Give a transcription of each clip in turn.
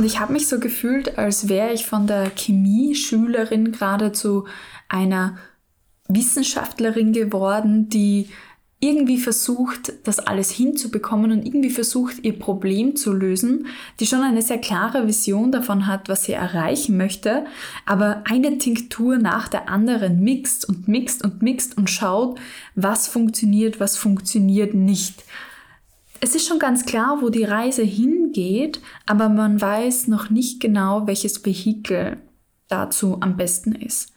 Und ich habe mich so gefühlt, als wäre ich von der Chemieschülerin gerade zu einer Wissenschaftlerin geworden, die irgendwie versucht, das alles hinzubekommen und irgendwie versucht, ihr Problem zu lösen, die schon eine sehr klare Vision davon hat, was sie erreichen möchte, aber eine Tinktur nach der anderen mixt und mixt und mixt und schaut, was funktioniert, was funktioniert nicht. Es ist schon ganz klar, wo die Reise hingeht, aber man weiß noch nicht genau, welches Vehikel dazu am besten ist.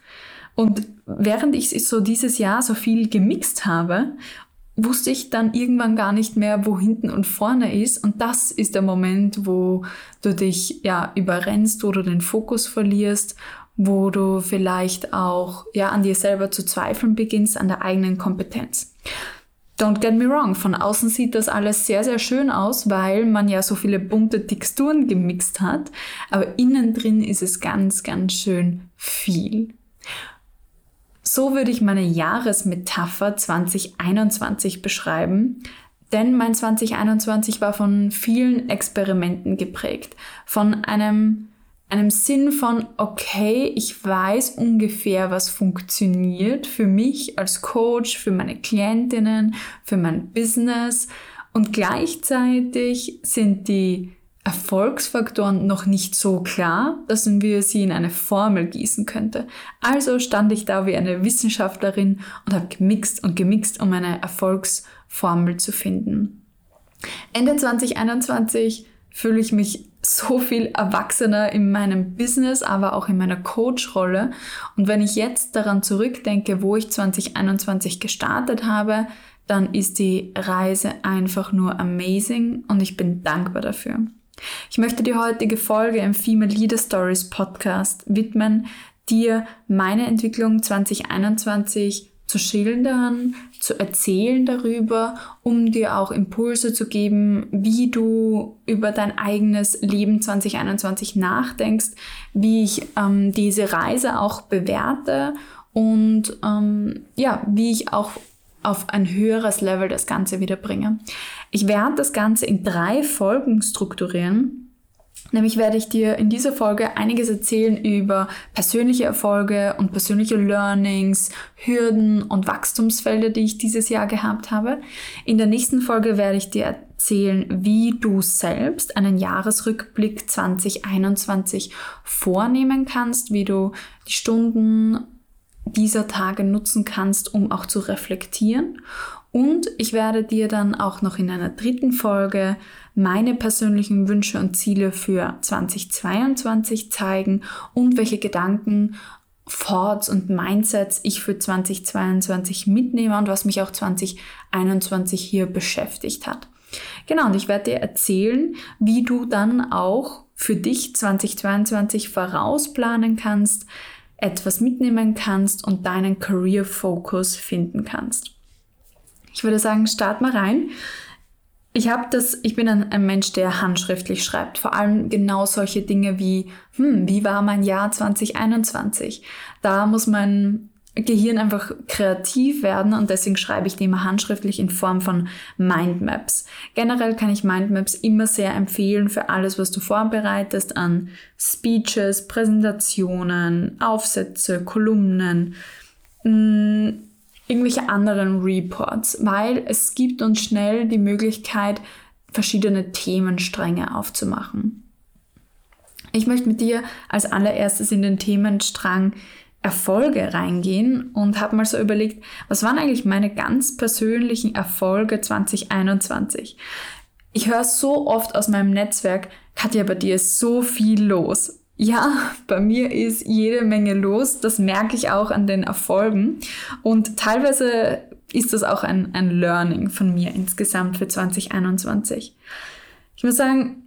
Und während ich so dieses Jahr so viel gemixt habe wusste ich dann irgendwann gar nicht mehr, wo hinten und vorne ist. Und das ist der Moment, wo du dich ja überrennst, du den Fokus verlierst, wo du vielleicht auch ja an dir selber zu zweifeln beginnst, an der eigenen Kompetenz. Don't get me wrong, von außen sieht das alles sehr, sehr schön aus, weil man ja so viele bunte Texturen gemixt hat, aber innen drin ist es ganz, ganz schön viel. So würde ich meine Jahresmetapher 2021 beschreiben, denn mein 2021 war von vielen Experimenten geprägt, von einem einem Sinn von, okay, ich weiß ungefähr, was funktioniert für mich als Coach, für meine Klientinnen, für mein Business. Und gleichzeitig sind die Erfolgsfaktoren noch nicht so klar, dass wir sie in eine Formel gießen könnte. Also stand ich da wie eine Wissenschaftlerin und habe gemixt und gemixt, um eine Erfolgsformel zu finden. Ende 2021 fühle ich mich so viel erwachsener in meinem Business, aber auch in meiner Coach-Rolle. Und wenn ich jetzt daran zurückdenke, wo ich 2021 gestartet habe, dann ist die Reise einfach nur amazing und ich bin dankbar dafür. Ich möchte die heutige Folge im Female Leader Stories Podcast widmen, dir meine Entwicklung 2021 zu schildern, zu erzählen darüber, um dir auch Impulse zu geben, wie du über dein eigenes Leben 2021 nachdenkst, wie ich ähm, diese Reise auch bewerte und ähm, ja, wie ich auch auf ein höheres Level das Ganze wieder bringe. Ich werde das Ganze in drei Folgen strukturieren. Nämlich werde ich dir in dieser Folge einiges erzählen über persönliche Erfolge und persönliche Learnings, Hürden und Wachstumsfelder, die ich dieses Jahr gehabt habe. In der nächsten Folge werde ich dir erzählen, wie du selbst einen Jahresrückblick 2021 vornehmen kannst, wie du die Stunden dieser Tage nutzen kannst, um auch zu reflektieren. Und ich werde dir dann auch noch in einer dritten Folge meine persönlichen Wünsche und Ziele für 2022 zeigen und welche Gedanken, Thoughts und Mindsets ich für 2022 mitnehme und was mich auch 2021 hier beschäftigt hat. Genau, und ich werde dir erzählen, wie du dann auch für dich 2022 vorausplanen kannst, etwas mitnehmen kannst und deinen Career Focus finden kannst. Ich würde sagen, start mal rein. Ich habe das, ich bin ein, ein, Mensch, der handschriftlich schreibt. Vor allem genau solche Dinge wie, hm, wie war mein Jahr 2021? Da muss mein Gehirn einfach kreativ werden und deswegen schreibe ich die immer handschriftlich in Form von Mindmaps. Generell kann ich Mindmaps immer sehr empfehlen für alles, was du vorbereitest an Speeches, Präsentationen, Aufsätze, Kolumnen, hm, irgendwelche anderen Reports, weil es gibt uns schnell die Möglichkeit, verschiedene Themenstränge aufzumachen. Ich möchte mit dir als allererstes in den Themenstrang Erfolge reingehen und habe mal so überlegt, was waren eigentlich meine ganz persönlichen Erfolge 2021? Ich höre so oft aus meinem Netzwerk, Katja, bei dir ist so viel los. Ja, bei mir ist jede Menge los. Das merke ich auch an den Erfolgen. Und teilweise ist das auch ein, ein Learning von mir insgesamt für 2021. Ich muss sagen,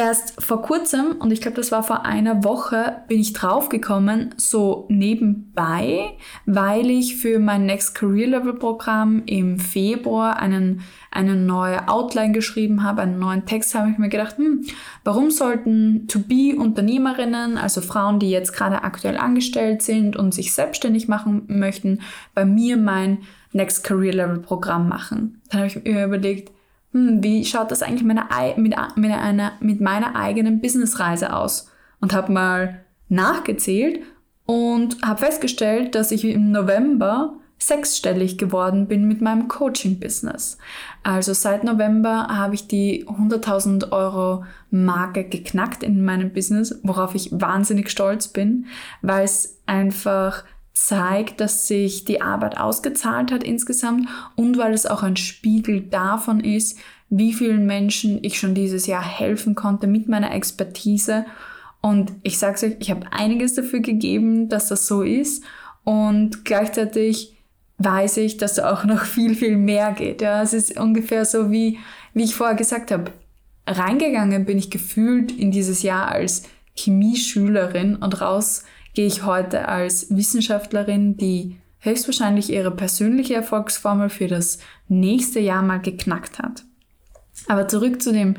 erst vor kurzem, und ich glaube, das war vor einer Woche, bin ich draufgekommen, so nebenbei, weil ich für mein Next Career Level Programm im Februar einen, eine neue Outline geschrieben habe, einen neuen Text, habe ich mir gedacht, hm, warum sollten To-Be-Unternehmerinnen, also Frauen, die jetzt gerade aktuell angestellt sind und sich selbstständig machen möchten, bei mir mein Next Career Level Programm machen? Dann habe ich mir überlegt, hm, wie schaut das eigentlich meine, mit, mit, einer, mit meiner eigenen Businessreise aus? Und habe mal nachgezählt und habe festgestellt, dass ich im November sechsstellig geworden bin mit meinem Coaching-Business. Also seit November habe ich die 100.000 Euro Marke geknackt in meinem Business, worauf ich wahnsinnig stolz bin, weil es einfach zeigt, dass sich die Arbeit ausgezahlt hat insgesamt und weil es auch ein Spiegel davon ist, wie vielen Menschen ich schon dieses Jahr helfen konnte mit meiner Expertise. Und ich sage es euch, ich habe einiges dafür gegeben, dass das so ist. Und gleichzeitig weiß ich, dass da auch noch viel, viel mehr geht. Ja, es ist ungefähr so wie, wie ich vorher gesagt habe. Reingegangen bin ich gefühlt in dieses Jahr als Chemieschülerin und raus gehe ich heute als Wissenschaftlerin, die höchstwahrscheinlich ihre persönliche Erfolgsformel für das nächste Jahr mal geknackt hat. Aber zurück zu dem,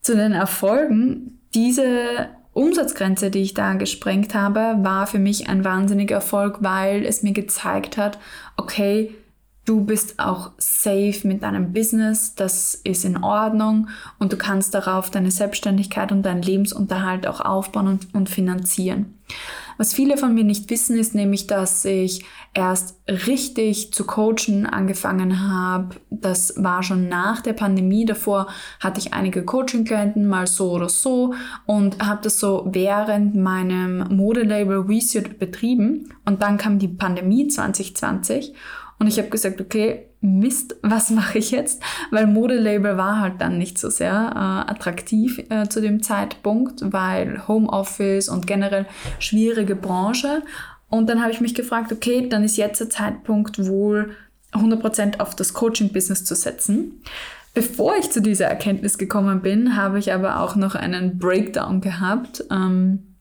zu den Erfolgen. Diese Umsatzgrenze, die ich da gesprengt habe, war für mich ein wahnsinniger Erfolg, weil es mir gezeigt hat, okay, du bist auch safe mit deinem Business, das ist in Ordnung und du kannst darauf deine Selbstständigkeit und deinen Lebensunterhalt auch aufbauen und, und finanzieren. Was viele von mir nicht wissen, ist nämlich, dass ich erst richtig zu coachen angefangen habe. Das war schon nach der Pandemie. Davor hatte ich einige Coaching-Klienten, mal so oder so, und habe das so während meinem Modelabel Resuit betrieben. Und dann kam die Pandemie 2020 und ich habe gesagt, okay, Mist, was mache ich jetzt? Weil Modelabel war halt dann nicht so sehr äh, attraktiv äh, zu dem Zeitpunkt, weil Homeoffice und generell schwierige Branche. Und dann habe ich mich gefragt, okay, dann ist jetzt der Zeitpunkt wohl 100% auf das Coaching-Business zu setzen. Bevor ich zu dieser Erkenntnis gekommen bin, habe ich aber auch noch einen Breakdown gehabt. Ähm,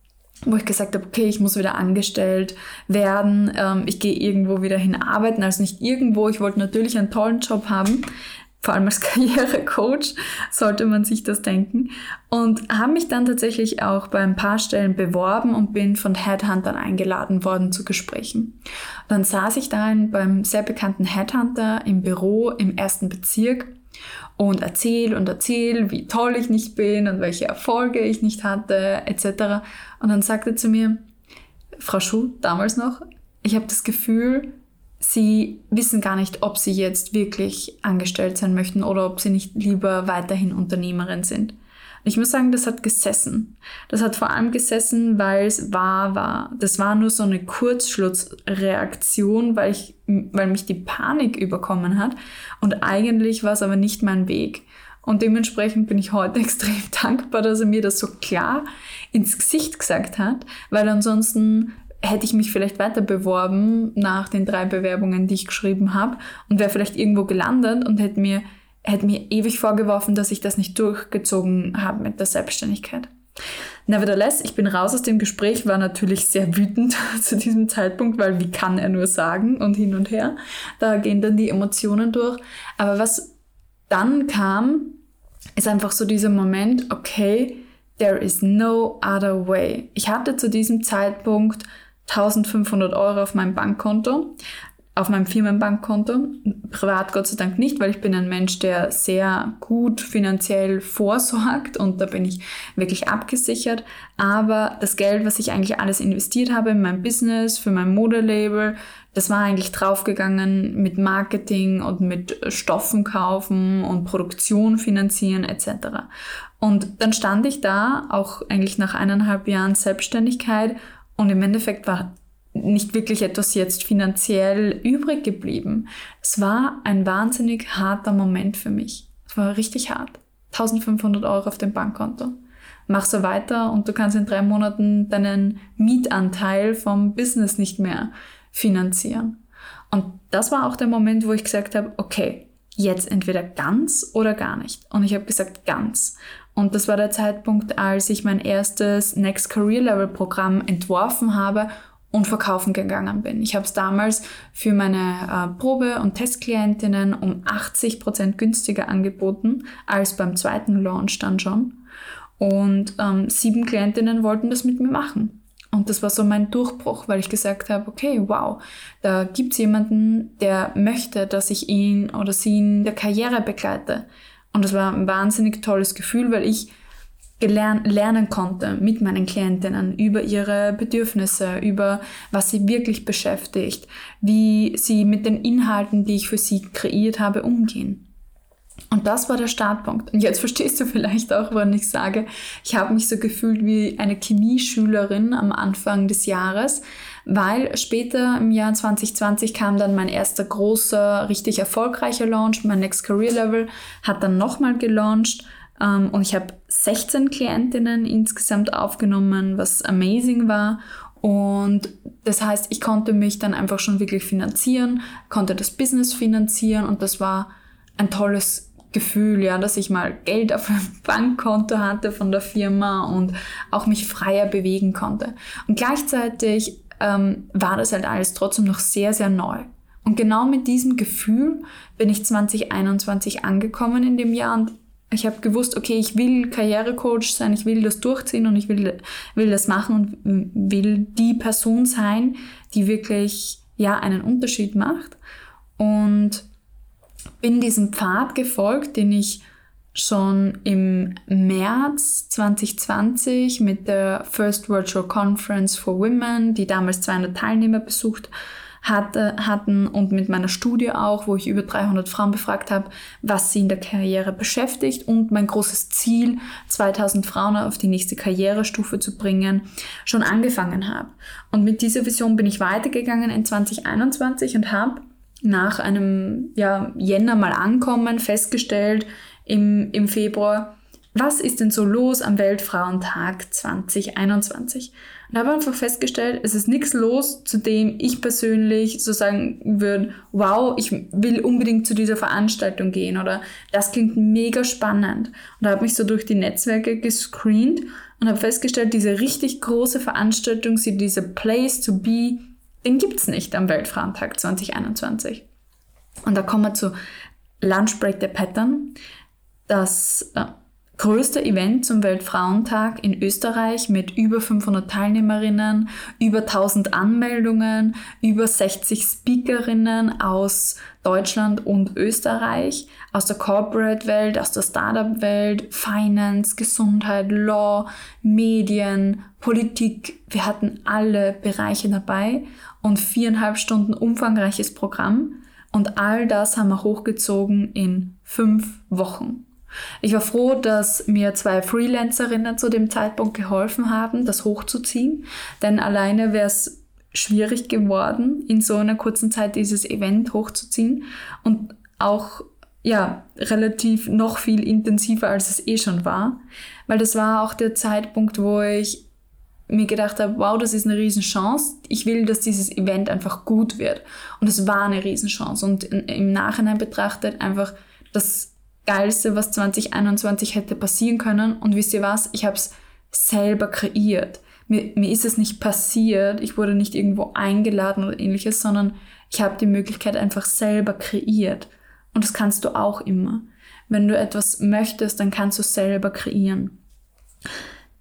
wo ich gesagt habe, okay, ich muss wieder angestellt werden, ähm, ich gehe irgendwo wieder hin arbeiten, also nicht irgendwo, ich wollte natürlich einen tollen Job haben, vor allem als Karrierecoach sollte man sich das denken und habe mich dann tatsächlich auch bei ein paar Stellen beworben und bin von Headhuntern eingeladen worden zu Gesprächen. Dann saß ich da beim sehr bekannten Headhunter im Büro im ersten Bezirk und erzähl und erzähl, wie toll ich nicht bin und welche Erfolge ich nicht hatte, etc. Und dann sagte zu mir, Frau Schuh, damals noch, ich habe das Gefühl, Sie wissen gar nicht, ob Sie jetzt wirklich angestellt sein möchten oder ob Sie nicht lieber weiterhin Unternehmerin sind. Ich muss sagen, das hat gesessen. Das hat vor allem gesessen, weil es wahr war. Das war nur so eine Kurzschlussreaktion, weil, ich, weil mich die Panik überkommen hat. Und eigentlich war es aber nicht mein Weg. Und dementsprechend bin ich heute extrem dankbar, dass er mir das so klar ins Gesicht gesagt hat, weil ansonsten hätte ich mich vielleicht weiter beworben nach den drei Bewerbungen, die ich geschrieben habe und wäre vielleicht irgendwo gelandet und hätte mir hätte mir ewig vorgeworfen, dass ich das nicht durchgezogen habe mit der Selbstständigkeit. Nevertheless, ich bin raus aus dem Gespräch, war natürlich sehr wütend zu diesem Zeitpunkt, weil wie kann er nur sagen und hin und her. Da gehen dann die Emotionen durch. Aber was dann kam, ist einfach so dieser Moment, okay, there is no other way. Ich hatte zu diesem Zeitpunkt 1500 Euro auf meinem Bankkonto auf meinem Firmenbankkonto. Privat Gott sei Dank nicht, weil ich bin ein Mensch, der sehr gut finanziell vorsorgt und da bin ich wirklich abgesichert. Aber das Geld, was ich eigentlich alles investiert habe in mein Business, für mein Modelabel, das war eigentlich draufgegangen mit Marketing und mit Stoffen kaufen und Produktion finanzieren etc. Und dann stand ich da, auch eigentlich nach eineinhalb Jahren Selbstständigkeit und im Endeffekt war nicht wirklich etwas jetzt finanziell übrig geblieben. Es war ein wahnsinnig harter Moment für mich. Es war richtig hart. 1500 Euro auf dem Bankkonto. Mach so weiter und du kannst in drei Monaten deinen Mietanteil vom Business nicht mehr finanzieren. Und das war auch der Moment, wo ich gesagt habe, okay, jetzt entweder ganz oder gar nicht. Und ich habe gesagt ganz. Und das war der Zeitpunkt, als ich mein erstes Next Career Level Programm entworfen habe und verkaufen gegangen bin. Ich habe es damals für meine äh, Probe- und Testklientinnen um 80 Prozent günstiger angeboten als beim zweiten Launch dann schon. Und ähm, sieben Klientinnen wollten das mit mir machen. Und das war so mein Durchbruch, weil ich gesagt habe, okay, wow, da gibt es jemanden, der möchte, dass ich ihn oder sie in der Karriere begleite. Und das war ein wahnsinnig tolles Gefühl, weil ich gelernt, lernen konnte mit meinen Klientinnen über ihre Bedürfnisse, über was sie wirklich beschäftigt, wie sie mit den Inhalten, die ich für sie kreiert habe, umgehen. Und das war der Startpunkt. Und jetzt verstehst du vielleicht auch, wann ich sage, ich habe mich so gefühlt wie eine Chemieschülerin am Anfang des Jahres, weil später im Jahr 2020 kam dann mein erster großer, richtig erfolgreicher Launch. Mein Next Career Level hat dann nochmal gelauncht ähm, und ich habe 16 Klientinnen insgesamt aufgenommen, was amazing war. Und das heißt, ich konnte mich dann einfach schon wirklich finanzieren, konnte das Business finanzieren und das war ein tolles Gefühl, ja, dass ich mal Geld auf einem Bankkonto hatte von der Firma und auch mich freier bewegen konnte. Und gleichzeitig ähm, war das halt alles trotzdem noch sehr, sehr neu. Und genau mit diesem Gefühl bin ich 2021 angekommen in dem Jahr und ich habe gewusst, okay, ich will Karrierecoach sein, ich will das durchziehen und ich will, will das machen und will die Person sein, die wirklich ja einen Unterschied macht. Und bin diesem Pfad gefolgt, den ich schon im März 2020 mit der First Virtual Conference for Women, die damals 200 Teilnehmer besucht hatte, hatten und mit meiner Studie auch, wo ich über 300 Frauen befragt habe, was sie in der Karriere beschäftigt und mein großes Ziel, 2000 Frauen auf die nächste Karrierestufe zu bringen, schon angefangen habe. Und mit dieser Vision bin ich weitergegangen in 2021 und habe nach einem ja, Jänner mal ankommen festgestellt im, im Februar, was ist denn so los am Weltfrauentag 2021? Und habe einfach festgestellt, es ist nichts los, zu dem ich persönlich so sagen würde, wow, ich will unbedingt zu dieser Veranstaltung gehen oder das klingt mega spannend. Und habe mich so durch die Netzwerke gescreent und habe festgestellt, diese richtig große Veranstaltung, diese Place to be, den gibt's nicht am Weltfrauentag 2021. Und da kommen wir zu Lunch Break the Pattern. Das äh, größte Event zum Weltfrauentag in Österreich mit über 500 Teilnehmerinnen, über 1000 Anmeldungen, über 60 Speakerinnen aus Deutschland und Österreich, aus der Corporate-Welt, aus der Startup-Welt, Finance, Gesundheit, Law, Medien, Politik. Wir hatten alle Bereiche dabei und viereinhalb Stunden umfangreiches Programm. Und all das haben wir hochgezogen in fünf Wochen. Ich war froh, dass mir zwei Freelancerinnen zu dem Zeitpunkt geholfen haben, das hochzuziehen, denn alleine wäre es schwierig geworden, in so einer kurzen Zeit dieses Event hochzuziehen und auch ja, relativ noch viel intensiver, als es eh schon war, weil das war auch der Zeitpunkt, wo ich mir gedacht habe, wow, das ist eine Riesenchance. Ich will, dass dieses Event einfach gut wird. Und es war eine Riesenchance. Und im Nachhinein betrachtet einfach das Geilste, was 2021 hätte passieren können. Und wisst ihr was? Ich habe es selber kreiert. Mir, mir ist es nicht passiert, ich wurde nicht irgendwo eingeladen oder ähnliches, sondern ich habe die Möglichkeit einfach selber kreiert. Und das kannst du auch immer. Wenn du etwas möchtest, dann kannst du selber kreieren.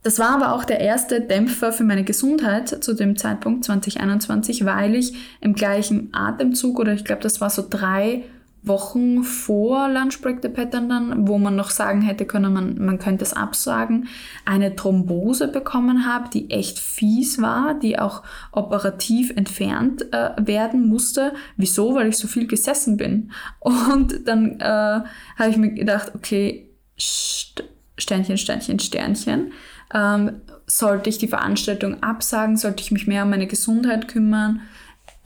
Das war aber auch der erste Dämpfer für meine Gesundheit zu dem Zeitpunkt 2021, weil ich im gleichen Atemzug oder ich glaube, das war so drei Wochen vor Lunch Break the Pattern dann, wo man noch sagen hätte können, man, man könnte es absagen, eine Thrombose bekommen habe, die echt fies war, die auch operativ entfernt äh, werden musste. Wieso? Weil ich so viel gesessen bin. Und dann äh, habe ich mir gedacht, okay, Sternchen, Sternchen, Sternchen. Ähm, sollte ich die Veranstaltung absagen? Sollte ich mich mehr um meine Gesundheit kümmern?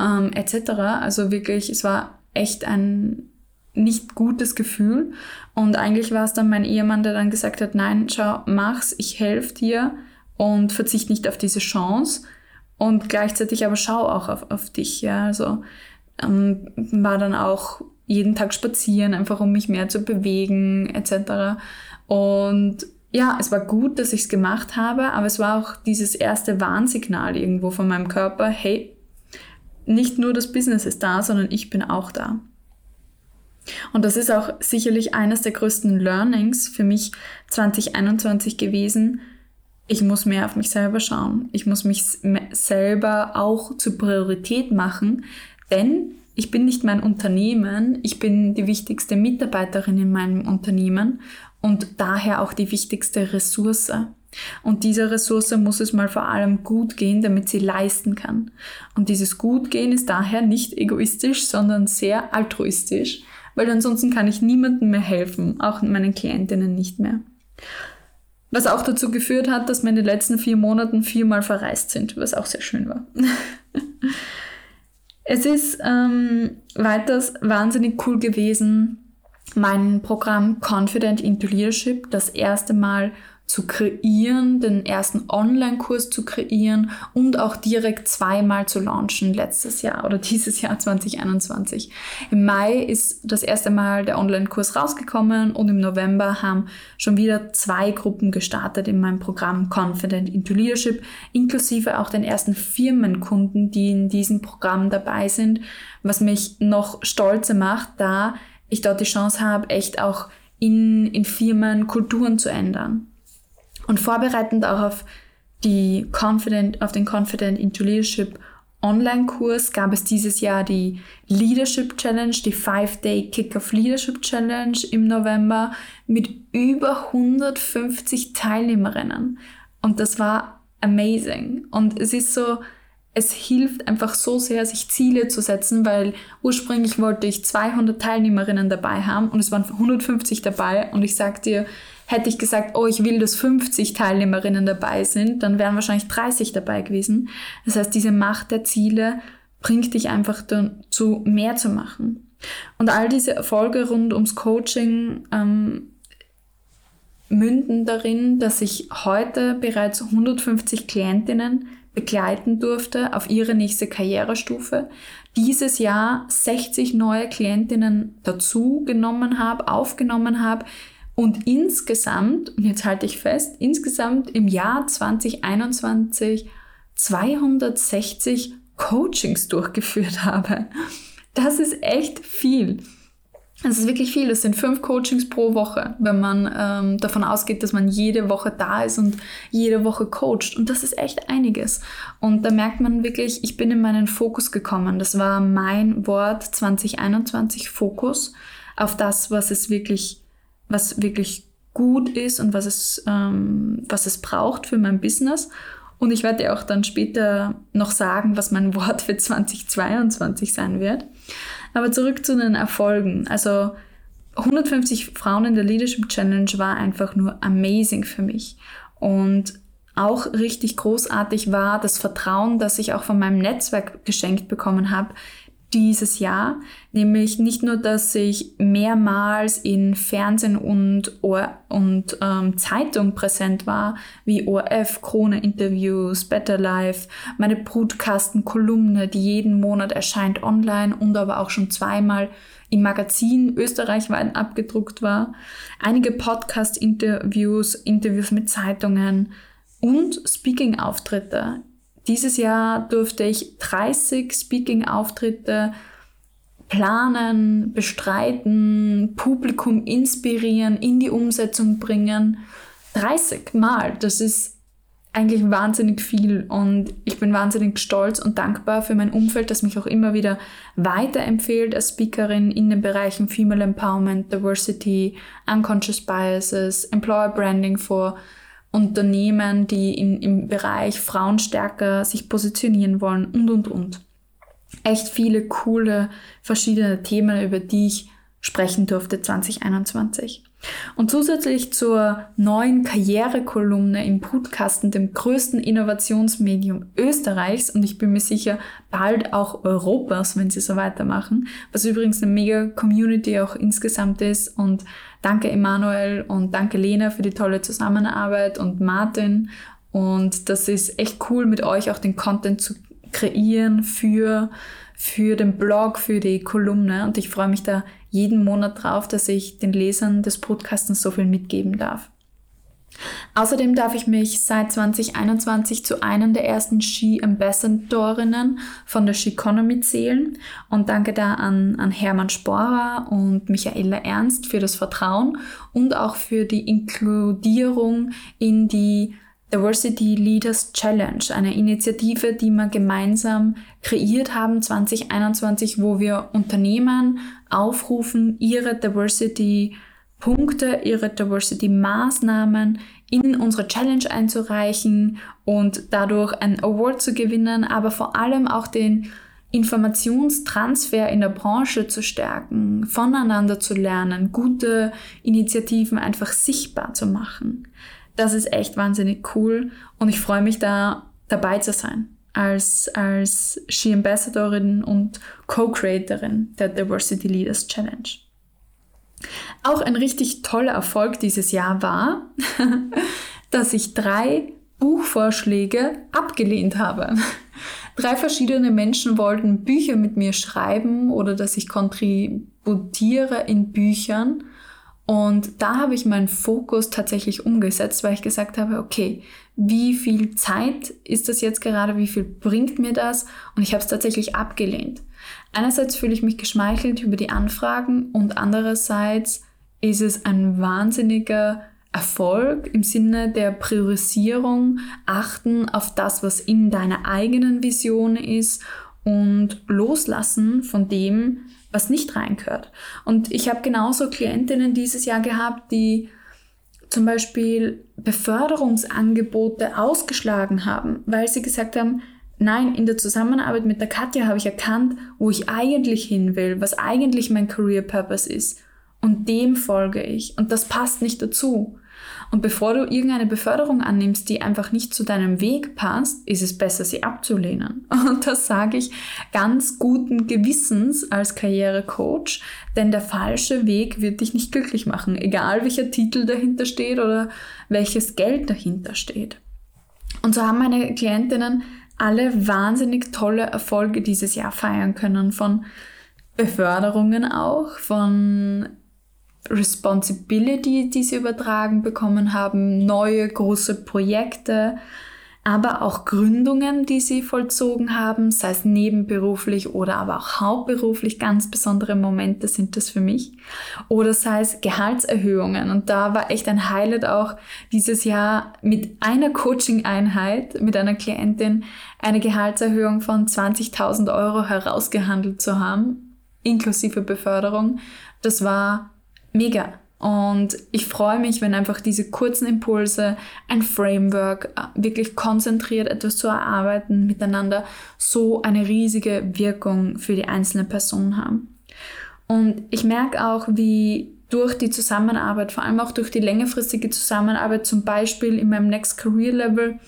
Ähm, etc. Also wirklich, es war echt ein nicht gutes Gefühl. Und eigentlich war es dann mein Ehemann, der dann gesagt hat, nein, schau, mach's, ich helfe dir und verzicht nicht auf diese Chance. Und gleichzeitig aber schau auch auf, auf dich, ja. Also ähm, war dann auch jeden Tag spazieren, einfach um mich mehr zu bewegen, etc. Und ja, es war gut, dass ich es gemacht habe, aber es war auch dieses erste Warnsignal irgendwo von meinem Körper, hey, nicht nur das Business ist da, sondern ich bin auch da. Und das ist auch sicherlich eines der größten Learnings für mich 2021 gewesen. Ich muss mehr auf mich selber schauen. Ich muss mich selber auch zur Priorität machen, denn ich bin nicht mein Unternehmen, ich bin die wichtigste Mitarbeiterin in meinem Unternehmen und daher auch die wichtigste Ressource. Und dieser Ressource muss es mal vor allem gut gehen, damit sie leisten kann. Und dieses Gutgehen ist daher nicht egoistisch, sondern sehr altruistisch, weil ansonsten kann ich niemandem mehr helfen, auch meinen Klientinnen nicht mehr. Was auch dazu geführt hat, dass wir in den letzten vier Monaten viermal verreist sind, was auch sehr schön war. es ist ähm, weiters wahnsinnig cool gewesen, mein Programm Confident into Leadership das erste Mal zu kreieren, den ersten Online-Kurs zu kreieren und auch direkt zweimal zu launchen letztes Jahr oder dieses Jahr 2021. Im Mai ist das erste Mal der Online-Kurs rausgekommen und im November haben schon wieder zwei Gruppen gestartet in meinem Programm Confident into Leadership, inklusive auch den ersten Firmenkunden, die in diesem Programm dabei sind, was mich noch stolzer macht, da ich dort die Chance habe, echt auch in, in Firmen Kulturen zu ändern. Und vorbereitend auch auf, die Confident, auf den Confident into Leadership Online-Kurs gab es dieses Jahr die Leadership Challenge, die 5-Day Kick-Off Leadership Challenge im November mit über 150 Teilnehmerinnen. Und das war amazing. Und es ist so, es hilft einfach so sehr, sich Ziele zu setzen, weil ursprünglich wollte ich 200 Teilnehmerinnen dabei haben und es waren 150 dabei. Und ich sag dir, Hätte ich gesagt, oh, ich will, dass 50 Teilnehmerinnen dabei sind, dann wären wahrscheinlich 30 dabei gewesen. Das heißt, diese Macht der Ziele bringt dich einfach dazu, mehr zu machen. Und all diese Erfolge rund ums Coaching ähm, münden darin, dass ich heute bereits 150 Klientinnen begleiten durfte auf ihre nächste Karrierestufe. Dieses Jahr 60 neue Klientinnen dazu genommen habe, aufgenommen habe, und insgesamt, und jetzt halte ich fest, insgesamt im Jahr 2021 260 Coachings durchgeführt habe. Das ist echt viel. Das ist wirklich viel. Das sind fünf Coachings pro Woche, wenn man ähm, davon ausgeht, dass man jede Woche da ist und jede Woche coacht. Und das ist echt einiges. Und da merkt man wirklich, ich bin in meinen Fokus gekommen. Das war mein Wort 2021, Fokus auf das, was es wirklich was wirklich gut ist und was es, ähm, was es braucht für mein Business. Und ich werde auch dann später noch sagen, was mein Wort für 2022 sein wird. Aber zurück zu den Erfolgen. Also 150 Frauen in der Leadership Challenge war einfach nur amazing für mich. Und auch richtig großartig war das Vertrauen, das ich auch von meinem Netzwerk geschenkt bekommen habe, dieses Jahr, nämlich nicht nur, dass ich mehrmals in Fernsehen und, Ohr und ähm, Zeitung präsent war, wie ORF, Krone-Interviews, Better Life, meine Brutkasten-Kolumne, die jeden Monat erscheint online und aber auch schon zweimal im Magazin österreichweit abgedruckt war, einige Podcast-Interviews, Interviews mit Zeitungen und Speaking-Auftritte dieses Jahr durfte ich 30 Speaking-Auftritte planen, bestreiten, Publikum inspirieren, in die Umsetzung bringen. 30 Mal. Das ist eigentlich wahnsinnig viel und ich bin wahnsinnig stolz und dankbar für mein Umfeld, das mich auch immer wieder weiterempfiehlt als Speakerin in den Bereichen Female Empowerment, Diversity, Unconscious Biases, Employer Branding for Unternehmen, die in, im Bereich Frauen stärker sich positionieren wollen und, und, und. Echt viele coole verschiedene Themen, über die ich sprechen durfte 2021. Und zusätzlich zur neuen Karrierekolumne im Podcasten, dem größten Innovationsmedium Österreichs. Und ich bin mir sicher bald auch Europas, wenn sie so weitermachen, was übrigens eine mega Community auch insgesamt ist. Und danke Emanuel und danke Lena für die tolle Zusammenarbeit und Martin. Und das ist echt cool mit euch auch den Content zu kreieren für für den Blog, für die Kolumne. Und ich freue mich da jeden Monat drauf, dass ich den Lesern des Podcastens so viel mitgeben darf. Außerdem darf ich mich seit 2021 zu einer der ersten Ski-Ambassadorinnen von der Ski-Economy zählen und danke da an, an Hermann Sporer und Michaela Ernst für das Vertrauen und auch für die Inkludierung in die Diversity Leaders Challenge, eine Initiative, die wir gemeinsam kreiert haben 2021, wo wir Unternehmen aufrufen, ihre Diversity Punkte, ihre Diversity Maßnahmen in unsere Challenge einzureichen und dadurch einen Award zu gewinnen, aber vor allem auch den Informationstransfer in der Branche zu stärken, voneinander zu lernen, gute Initiativen einfach sichtbar zu machen. Das ist echt wahnsinnig cool und ich freue mich da dabei zu sein als, als She Ambassadorin und Co-Creatorin der Diversity Leaders Challenge. Auch ein richtig toller Erfolg dieses Jahr war, dass ich drei Buchvorschläge abgelehnt habe. Drei verschiedene Menschen wollten Bücher mit mir schreiben oder dass ich kontributiere in Büchern. Und da habe ich meinen Fokus tatsächlich umgesetzt, weil ich gesagt habe, okay, wie viel Zeit ist das jetzt gerade, wie viel bringt mir das? Und ich habe es tatsächlich abgelehnt. Einerseits fühle ich mich geschmeichelt über die Anfragen und andererseits ist es ein wahnsinniger Erfolg im Sinne der Priorisierung, achten auf das, was in deiner eigenen Vision ist und loslassen von dem, was nicht reingehört. Und ich habe genauso Klientinnen dieses Jahr gehabt, die zum Beispiel Beförderungsangebote ausgeschlagen haben, weil sie gesagt haben, nein, in der Zusammenarbeit mit der Katja habe ich erkannt, wo ich eigentlich hin will, was eigentlich mein Career Purpose ist. Und dem folge ich. Und das passt nicht dazu. Und bevor du irgendeine Beförderung annimmst, die einfach nicht zu deinem Weg passt, ist es besser, sie abzulehnen. Und das sage ich ganz guten Gewissens als Karrierecoach, denn der falsche Weg wird dich nicht glücklich machen, egal welcher Titel dahinter steht oder welches Geld dahinter steht. Und so haben meine Klientinnen alle wahnsinnig tolle Erfolge dieses Jahr feiern können, von Beförderungen auch, von Responsibility, die sie übertragen bekommen haben, neue große Projekte, aber auch Gründungen, die sie vollzogen haben, sei es nebenberuflich oder aber auch hauptberuflich, ganz besondere Momente sind das für mich. Oder sei es Gehaltserhöhungen. Und da war echt ein Highlight auch dieses Jahr mit einer Coaching-Einheit, mit einer Klientin, eine Gehaltserhöhung von 20.000 Euro herausgehandelt zu haben, inklusive Beförderung. Das war mega. Und ich freue mich, wenn einfach diese kurzen Impulse, ein Framework, äh, wirklich konzentriert etwas zu erarbeiten miteinander, so eine riesige Wirkung für die einzelne Person haben. Und ich merke auch, wie durch die Zusammenarbeit, vor allem auch durch die längerfristige Zusammenarbeit, zum Beispiel in meinem Next Career Level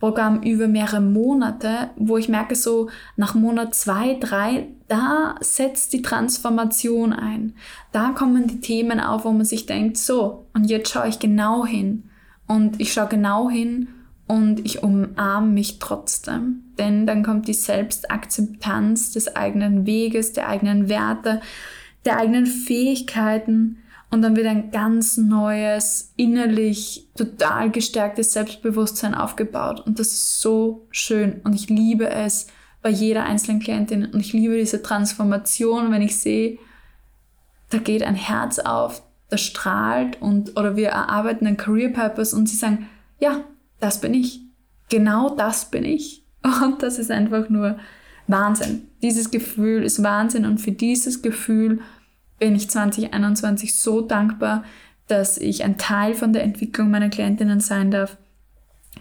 Programm über mehrere Monate, wo ich merke, so nach Monat zwei, drei, da setzt die Transformation ein. Da kommen die Themen auf, wo man sich denkt, so, und jetzt schaue ich genau hin. Und ich schaue genau hin und ich umarme mich trotzdem. Denn dann kommt die Selbstakzeptanz des eigenen Weges, der eigenen Werte, der eigenen Fähigkeiten und dann wird ein ganz neues, innerlich total gestärktes Selbstbewusstsein aufgebaut. Und das ist so schön. Und ich liebe es bei jeder einzelnen Klientin. Und ich liebe diese Transformation, wenn ich sehe, da geht ein Herz auf, das strahlt und, oder wir erarbeiten einen Career Purpose und sie sagen, ja, das bin ich. Genau das bin ich. Und das ist einfach nur Wahnsinn. Dieses Gefühl ist Wahnsinn und für dieses Gefühl bin ich 2021 so dankbar, dass ich ein Teil von der Entwicklung meiner Klientinnen sein darf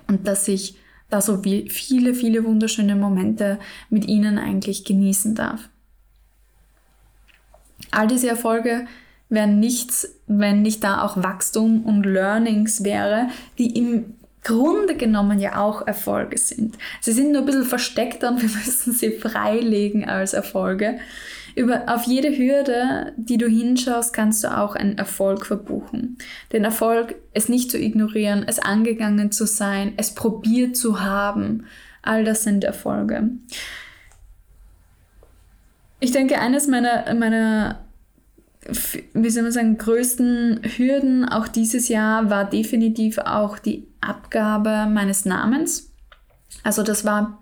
und dass ich da so viele, viele wunderschöne Momente mit ihnen eigentlich genießen darf. All diese Erfolge wären nichts, wenn nicht da auch Wachstum und Learnings wäre, die im Grunde genommen ja auch Erfolge sind. Sie sind nur ein bisschen versteckt und wir müssen sie freilegen als Erfolge. Über, auf jede Hürde, die du hinschaust, kannst du auch einen Erfolg verbuchen. Den Erfolg, es nicht zu ignorieren, es angegangen zu sein, es probiert zu haben, all das sind Erfolge. Ich denke, eines meiner, meiner wie soll man sagen, größten Hürden auch dieses Jahr war definitiv auch die Abgabe meines Namens. Also das war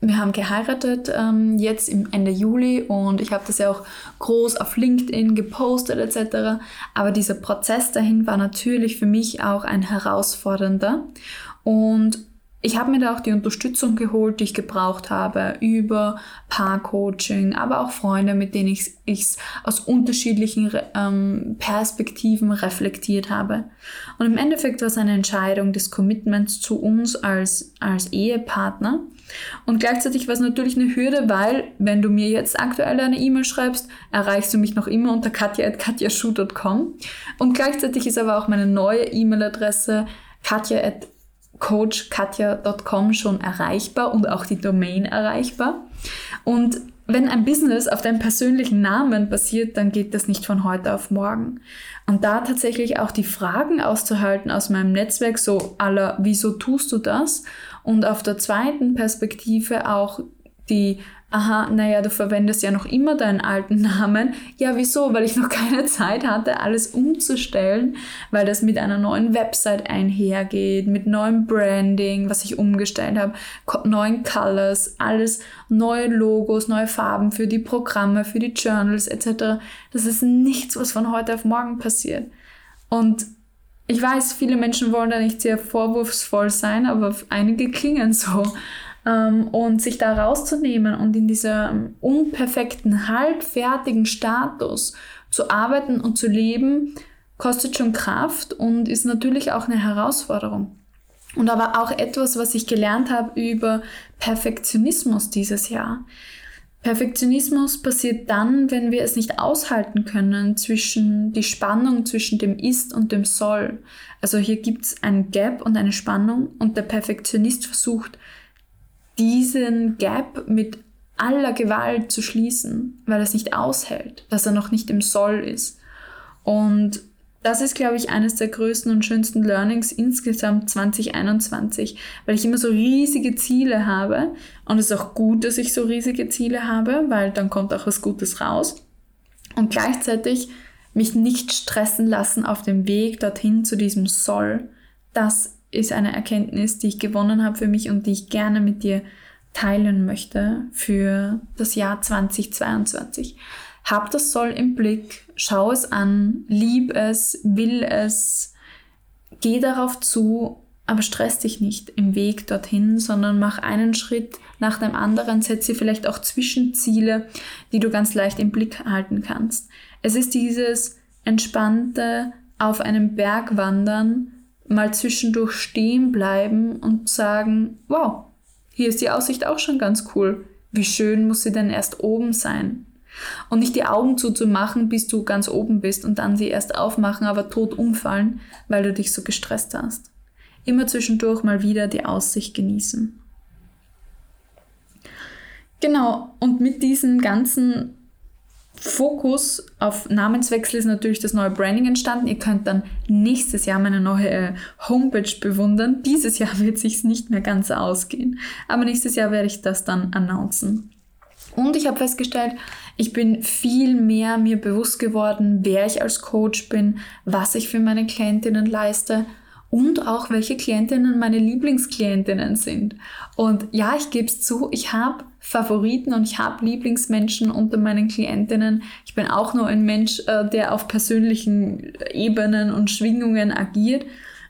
wir haben geheiratet ähm, jetzt im Ende Juli und ich habe das ja auch groß auf LinkedIn gepostet etc. Aber dieser Prozess dahin war natürlich für mich auch ein herausfordernder. Und ich habe mir da auch die Unterstützung geholt, die ich gebraucht habe, über Paarcoaching, aber auch Freunde, mit denen ich es aus unterschiedlichen ähm, Perspektiven reflektiert habe. Und im Endeffekt war es eine Entscheidung des Commitments zu uns als, als Ehepartner. Und gleichzeitig war es natürlich eine Hürde, weil wenn du mir jetzt aktuell eine E-Mail schreibst, erreichst du mich noch immer unter katja.katjaschuh.com. Und gleichzeitig ist aber auch meine neue E-Mail-Adresse katja.katja coachkatja.com schon erreichbar und auch die Domain erreichbar. Und wenn ein Business auf deinem persönlichen Namen basiert, dann geht das nicht von heute auf morgen. Und da tatsächlich auch die Fragen auszuhalten aus meinem Netzwerk, so aller, wieso tust du das? Und auf der zweiten Perspektive auch die aha, naja, du verwendest ja noch immer deinen alten Namen. Ja, wieso? Weil ich noch keine Zeit hatte, alles umzustellen, weil das mit einer neuen Website einhergeht, mit neuem Branding, was ich umgestellt habe, neuen Colors, alles neue Logos, neue Farben für die Programme, für die Journals etc. Das ist nichts, was von heute auf morgen passiert. Und ich weiß, viele Menschen wollen da nicht sehr vorwurfsvoll sein, aber einige klingen so. Ähm, und sich da rauszunehmen und in diesem unperfekten, halbfertigen Status zu arbeiten und zu leben, kostet schon Kraft und ist natürlich auch eine Herausforderung. Und aber auch etwas, was ich gelernt habe über Perfektionismus dieses Jahr. Perfektionismus passiert dann, wenn wir es nicht aushalten können zwischen die Spannung zwischen dem Ist und dem Soll. Also hier gibt es ein Gap und eine Spannung und der Perfektionist versucht diesen Gap mit aller Gewalt zu schließen, weil er es nicht aushält, dass er noch nicht im Soll ist. Und das ist, glaube ich, eines der größten und schönsten Learnings insgesamt 2021, weil ich immer so riesige Ziele habe. Und es ist auch gut, dass ich so riesige Ziele habe, weil dann kommt auch was Gutes raus. Und gleichzeitig mich nicht stressen lassen auf dem Weg dorthin zu diesem Soll. Das ist eine Erkenntnis, die ich gewonnen habe für mich und die ich gerne mit dir teilen möchte für das Jahr 2022. Hab das Soll im Blick, schau es an, lieb es, will es, geh darauf zu, aber stress dich nicht im Weg dorthin, sondern mach einen Schritt nach dem anderen, setze vielleicht auch Zwischenziele, die du ganz leicht im Blick halten kannst. Es ist dieses entspannte auf einem Berg wandern, mal zwischendurch stehen bleiben und sagen, wow, hier ist die Aussicht auch schon ganz cool. Wie schön muss sie denn erst oben sein? Und nicht die Augen zuzumachen, bis du ganz oben bist und dann sie erst aufmachen, aber tot umfallen, weil du dich so gestresst hast. Immer zwischendurch mal wieder die Aussicht genießen. Genau, und mit diesen ganzen Fokus auf Namenswechsel ist natürlich das neue Branding entstanden. Ihr könnt dann nächstes Jahr meine neue äh, Homepage bewundern. Dieses Jahr wird sich nicht mehr ganz ausgehen, aber nächstes Jahr werde ich das dann announcen. Und ich habe festgestellt, ich bin viel mehr mir bewusst geworden, wer ich als Coach bin, was ich für meine Klientinnen leiste und auch welche Klientinnen meine Lieblingsklientinnen sind. Und ja, ich gebe es zu, ich habe Favoriten und ich habe Lieblingsmenschen unter meinen Klientinnen. Ich bin auch nur ein Mensch, äh, der auf persönlichen Ebenen und Schwingungen agiert.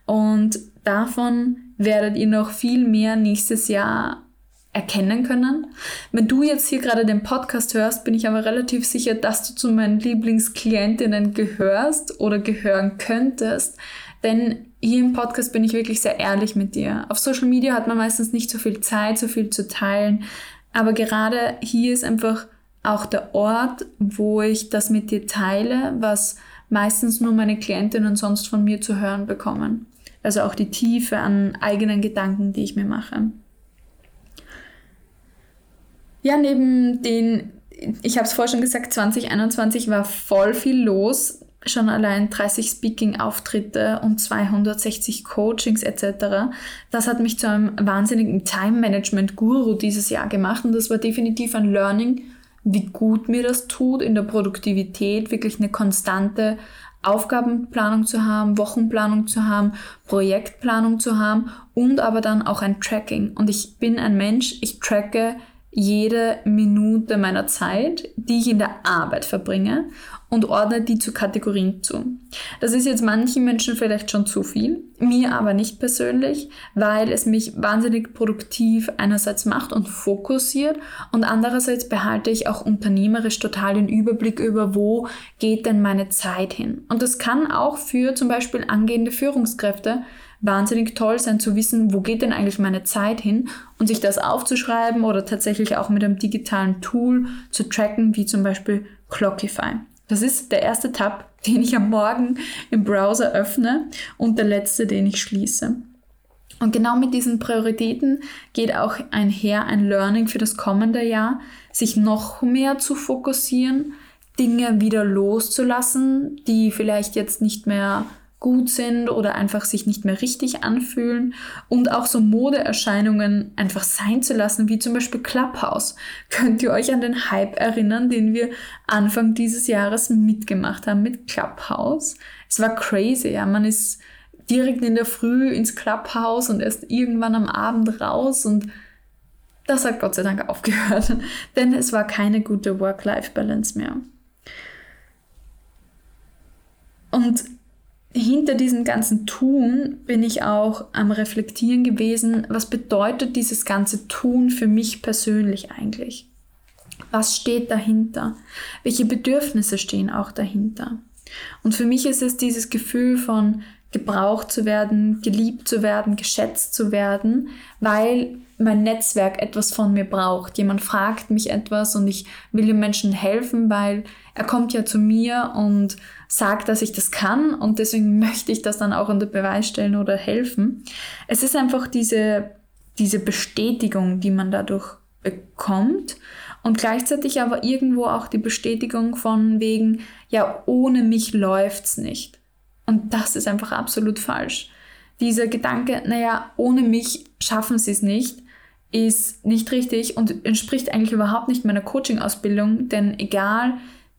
Und davon werdet ihr noch viel mehr nächstes Jahr erkennen können. Wenn du jetzt hier gerade den Podcast hörst, bin ich aber relativ sicher, dass du zu meinen Lieblingsklientinnen gehörst oder gehören könntest. Denn hier im Podcast bin ich wirklich sehr ehrlich mit dir. Auf Social Media hat man meistens nicht so viel Zeit, so viel zu teilen. Aber gerade hier ist einfach auch der Ort, wo ich das mit dir teile, was meistens nur meine Klientinnen sonst von mir zu hören bekommen. Also auch die Tiefe an eigenen Gedanken, die ich mir mache. Ja, neben den, ich habe es vorher schon gesagt, 2021 war voll viel los schon allein 30 Speaking-Auftritte und 260 Coachings etc. Das hat mich zu einem wahnsinnigen Time-Management-Guru dieses Jahr gemacht und das war definitiv ein Learning, wie gut mir das tut, in der Produktivität wirklich eine konstante Aufgabenplanung zu haben, Wochenplanung zu haben, Projektplanung zu haben und aber dann auch ein Tracking. Und ich bin ein Mensch, ich tracke jede Minute meiner Zeit, die ich in der Arbeit verbringe und ordne die zu Kategorien zu. Das ist jetzt manchen Menschen vielleicht schon zu viel, mir aber nicht persönlich, weil es mich wahnsinnig produktiv einerseits macht und fokussiert und andererseits behalte ich auch unternehmerisch total den Überblick über, wo geht denn meine Zeit hin. Und das kann auch für zum Beispiel angehende Führungskräfte wahnsinnig toll sein zu wissen, wo geht denn eigentlich meine Zeit hin und sich das aufzuschreiben oder tatsächlich auch mit einem digitalen Tool zu tracken, wie zum Beispiel Clockify. Das ist der erste Tab, den ich am Morgen im Browser öffne und der letzte, den ich schließe. Und genau mit diesen Prioritäten geht auch einher ein Learning für das kommende Jahr, sich noch mehr zu fokussieren, Dinge wieder loszulassen, die vielleicht jetzt nicht mehr gut sind oder einfach sich nicht mehr richtig anfühlen und auch so Modeerscheinungen einfach sein zu lassen, wie zum Beispiel Clubhouse. Könnt ihr euch an den Hype erinnern, den wir Anfang dieses Jahres mitgemacht haben mit Clubhouse? Es war crazy, ja. Man ist direkt in der Früh ins Clubhouse und erst irgendwann am Abend raus und das hat Gott sei Dank aufgehört, denn es war keine gute Work-Life-Balance mehr. Und hinter diesem ganzen Tun bin ich auch am Reflektieren gewesen, was bedeutet dieses ganze Tun für mich persönlich eigentlich? Was steht dahinter? Welche Bedürfnisse stehen auch dahinter? Und für mich ist es dieses Gefühl von gebraucht zu werden, geliebt zu werden, geschätzt zu werden, weil mein Netzwerk etwas von mir braucht. Jemand fragt mich etwas und ich will dem Menschen helfen, weil er kommt ja zu mir und sagt, dass ich das kann und deswegen möchte ich das dann auch unter Beweis stellen oder helfen. Es ist einfach diese, diese Bestätigung, die man dadurch bekommt und gleichzeitig aber irgendwo auch die Bestätigung von wegen, ja, ohne mich läuft's nicht. Und das ist einfach absolut falsch. Dieser Gedanke, naja, ohne mich schaffen sie es nicht, ist nicht richtig und entspricht eigentlich überhaupt nicht meiner Coaching-Ausbildung, denn egal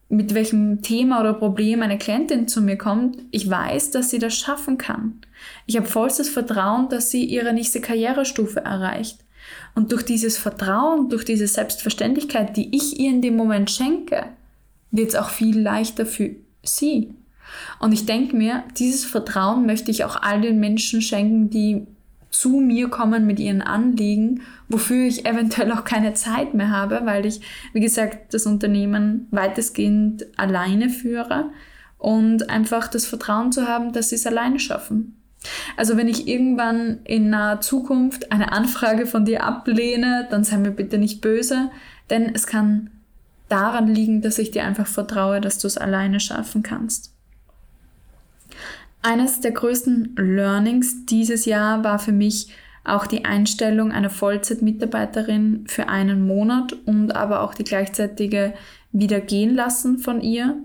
mit welchem Thema oder Problem eine Klientin zu mir kommt, ich weiß, dass sie das schaffen kann. Ich habe vollstes Vertrauen, dass sie ihre nächste Karrierestufe erreicht. Und durch dieses Vertrauen, durch diese Selbstverständlichkeit, die ich ihr in dem Moment schenke, wird es auch viel leichter für sie. Und ich denke mir, dieses Vertrauen möchte ich auch all den Menschen schenken, die zu mir kommen mit ihren Anliegen, wofür ich eventuell auch keine Zeit mehr habe, weil ich, wie gesagt, das Unternehmen weitestgehend alleine führe und einfach das Vertrauen zu haben, dass sie es alleine schaffen. Also wenn ich irgendwann in naher Zukunft eine Anfrage von dir ablehne, dann sei mir bitte nicht böse, denn es kann daran liegen, dass ich dir einfach vertraue, dass du es alleine schaffen kannst. Eines der größten Learnings dieses Jahr war für mich auch die Einstellung einer Vollzeitmitarbeiterin für einen Monat und aber auch die gleichzeitige Wiedergehen lassen von ihr.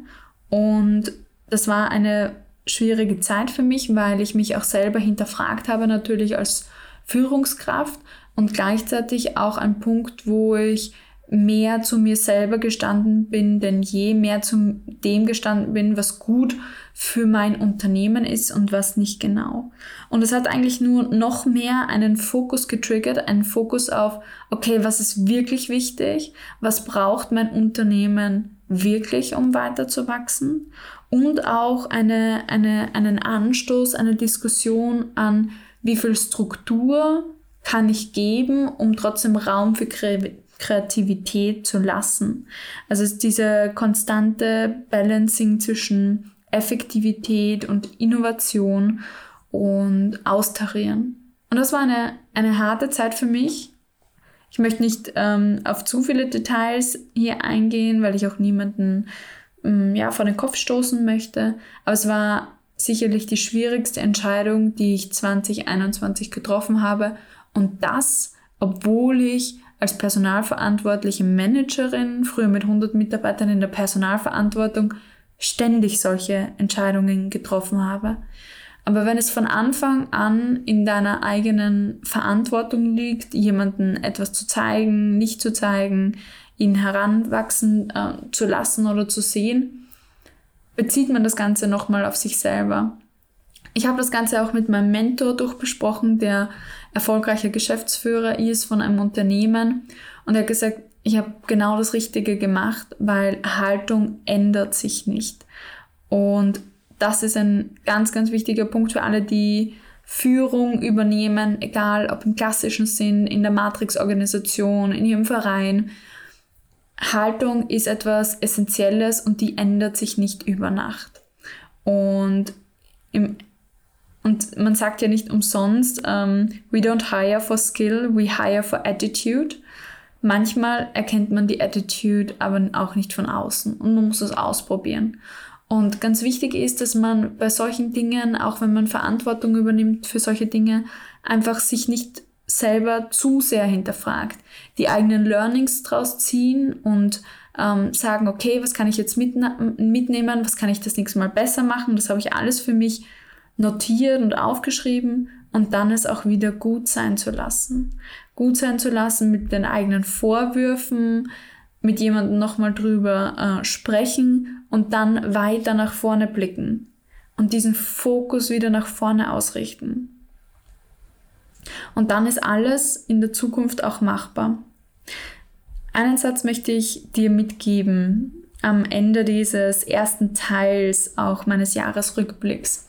Und das war eine schwierige Zeit für mich, weil ich mich auch selber hinterfragt habe, natürlich als Führungskraft und gleichzeitig auch ein Punkt, wo ich mehr zu mir selber gestanden bin denn je, mehr zu dem gestanden bin, was gut für mein Unternehmen ist und was nicht genau. Und es hat eigentlich nur noch mehr einen Fokus getriggert, einen Fokus auf, okay, was ist wirklich wichtig, was braucht mein Unternehmen wirklich, um weiter zu wachsen und auch eine, eine, einen Anstoß, eine Diskussion an, wie viel Struktur kann ich geben, um trotzdem Raum für Kreativität zu lassen. Also es ist diese konstante Balancing zwischen Effektivität und Innovation und Austarieren. Und das war eine, eine harte Zeit für mich. Ich möchte nicht ähm, auf zu viele Details hier eingehen, weil ich auch niemanden ähm, ja, vor den Kopf stoßen möchte. Aber es war sicherlich die schwierigste Entscheidung, die ich 2021 getroffen habe. Und das, obwohl ich als personalverantwortliche Managerin, früher mit 100 Mitarbeitern in der Personalverantwortung, ständig solche Entscheidungen getroffen habe. Aber wenn es von Anfang an in deiner eigenen Verantwortung liegt, jemanden etwas zu zeigen, nicht zu zeigen, ihn heranwachsen äh, zu lassen oder zu sehen, bezieht man das Ganze nochmal auf sich selber. Ich habe das Ganze auch mit meinem Mentor durchbesprochen, der erfolgreicher Geschäftsführer ist von einem Unternehmen und er hat gesagt, ich habe genau das Richtige gemacht, weil Haltung ändert sich nicht. Und das ist ein ganz, ganz wichtiger Punkt für alle, die Führung übernehmen, egal ob im klassischen Sinn, in der Matrix-Organisation, in ihrem Verein. Haltung ist etwas Essentielles und die ändert sich nicht über Nacht. Und, im, und man sagt ja nicht umsonst, um, ähm, we don't hire for skill, we hire for attitude. Manchmal erkennt man die Attitude aber auch nicht von außen und man muss es ausprobieren. Und ganz wichtig ist, dass man bei solchen Dingen, auch wenn man Verantwortung übernimmt für solche Dinge, einfach sich nicht selber zu sehr hinterfragt, die eigenen Learnings draus ziehen und ähm, sagen, okay, was kann ich jetzt mitnehmen, was kann ich das nächste Mal besser machen, das habe ich alles für mich notiert und aufgeschrieben und dann es auch wieder gut sein zu lassen. Gut sein zu lassen mit den eigenen Vorwürfen, mit jemandem nochmal drüber äh, sprechen und dann weiter nach vorne blicken und diesen Fokus wieder nach vorne ausrichten. Und dann ist alles in der Zukunft auch machbar. Einen Satz möchte ich dir mitgeben am Ende dieses ersten Teils auch meines Jahresrückblicks.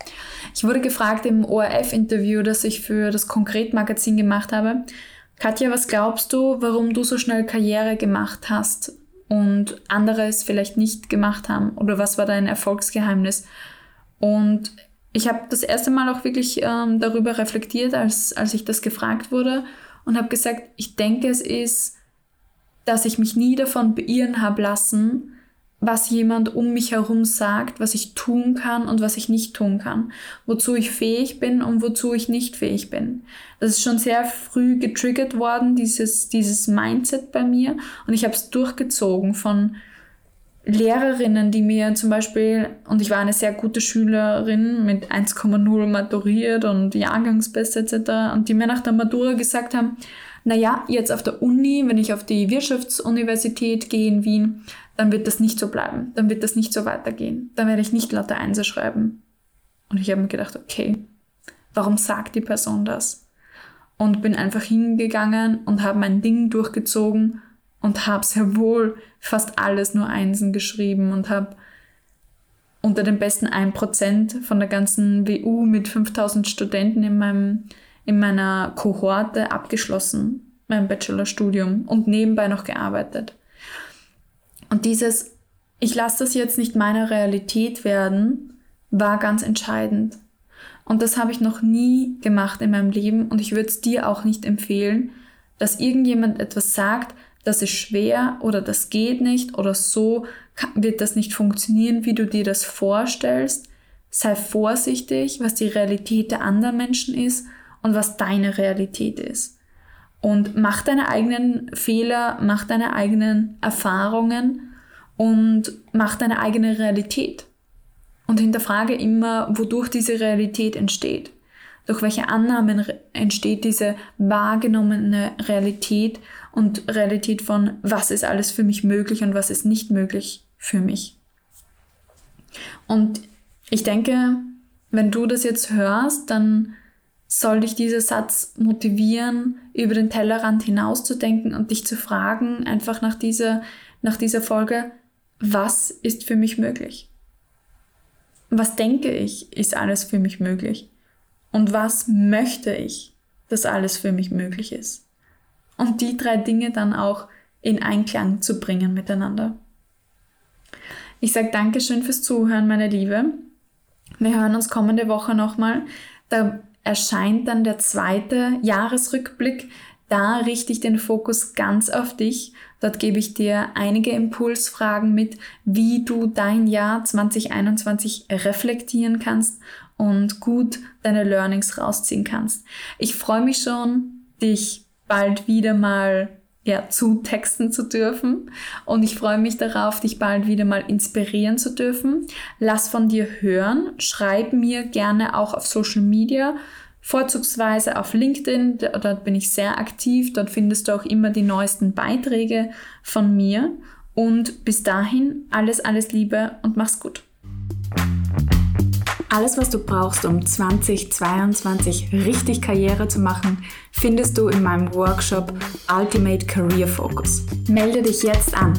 Ich wurde gefragt im ORF-Interview, das ich für das Konkret-Magazin gemacht habe, Katja, was glaubst du, warum du so schnell Karriere gemacht hast und andere es vielleicht nicht gemacht haben? Oder was war dein Erfolgsgeheimnis? Und ich habe das erste Mal auch wirklich ähm, darüber reflektiert, als, als ich das gefragt wurde und habe gesagt, ich denke, es ist, dass ich mich nie davon beirren habe lassen, was jemand um mich herum sagt, was ich tun kann und was ich nicht tun kann, wozu ich fähig bin und wozu ich nicht fähig bin. Das ist schon sehr früh getriggert worden, dieses, dieses Mindset bei mir und ich habe es durchgezogen von Lehrerinnen, die mir zum Beispiel, und ich war eine sehr gute Schülerin mit 1,0 maturiert und Jahrgangsbeste etc., und die mir nach der Matura gesagt haben, naja, jetzt auf der Uni, wenn ich auf die Wirtschaftsuniversität gehe in Wien, dann wird das nicht so bleiben, dann wird das nicht so weitergehen, dann werde ich nicht lauter Einser schreiben. Und ich habe mir gedacht, okay, warum sagt die Person das? Und bin einfach hingegangen und habe mein Ding durchgezogen und habe sehr wohl fast alles nur Einsen geschrieben und habe unter den besten 1% von der ganzen WU mit 5000 Studenten in, meinem, in meiner Kohorte abgeschlossen, mein Bachelorstudium und nebenbei noch gearbeitet. Und dieses, ich lasse das jetzt nicht meine Realität werden, war ganz entscheidend. Und das habe ich noch nie gemacht in meinem Leben und ich würde es dir auch nicht empfehlen, dass irgendjemand etwas sagt, das ist schwer oder das geht nicht oder so wird das nicht funktionieren, wie du dir das vorstellst. Sei vorsichtig, was die Realität der anderen Menschen ist und was deine Realität ist. Und mach deine eigenen Fehler, mach deine eigenen Erfahrungen und mach deine eigene Realität. Und hinterfrage immer, wodurch diese Realität entsteht. Durch welche Annahmen entsteht diese wahrgenommene Realität und Realität von, was ist alles für mich möglich und was ist nicht möglich für mich. Und ich denke, wenn du das jetzt hörst, dann soll dich dieser Satz motivieren, über den Tellerrand hinauszudenken und dich zu fragen, einfach nach dieser, nach dieser Folge, was ist für mich möglich? Was denke ich, ist alles für mich möglich? Und was möchte ich, dass alles für mich möglich ist? Und die drei Dinge dann auch in Einklang zu bringen miteinander. Ich sage Dankeschön fürs Zuhören, meine Liebe. Wir hören uns kommende Woche nochmal. Da erscheint dann der zweite Jahresrückblick. Da richte ich den Fokus ganz auf dich. Dort gebe ich dir einige Impulsfragen mit, wie du dein Jahr 2021 reflektieren kannst und gut deine Learnings rausziehen kannst. Ich freue mich schon, dich bald wieder mal ja, zutexten zu dürfen. Und ich freue mich darauf, dich bald wieder mal inspirieren zu dürfen. Lass von dir hören. Schreib mir gerne auch auf Social Media, vorzugsweise auf LinkedIn. Dort bin ich sehr aktiv. Dort findest du auch immer die neuesten Beiträge von mir. Und bis dahin alles, alles Liebe und mach's gut. Alles, was du brauchst, um 2022 richtig Karriere zu machen, findest du in meinem Workshop Ultimate Career Focus. Melde dich jetzt an